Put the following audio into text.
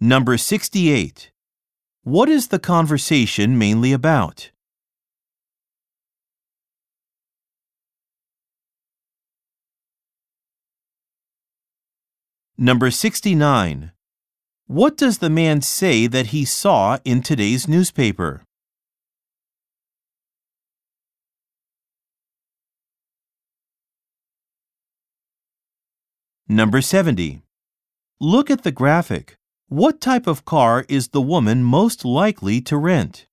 Number 68. What is the conversation mainly about? Number 69. What does the man say that he saw in today's newspaper? Number 70. Look at the graphic. What type of car is the woman most likely to rent?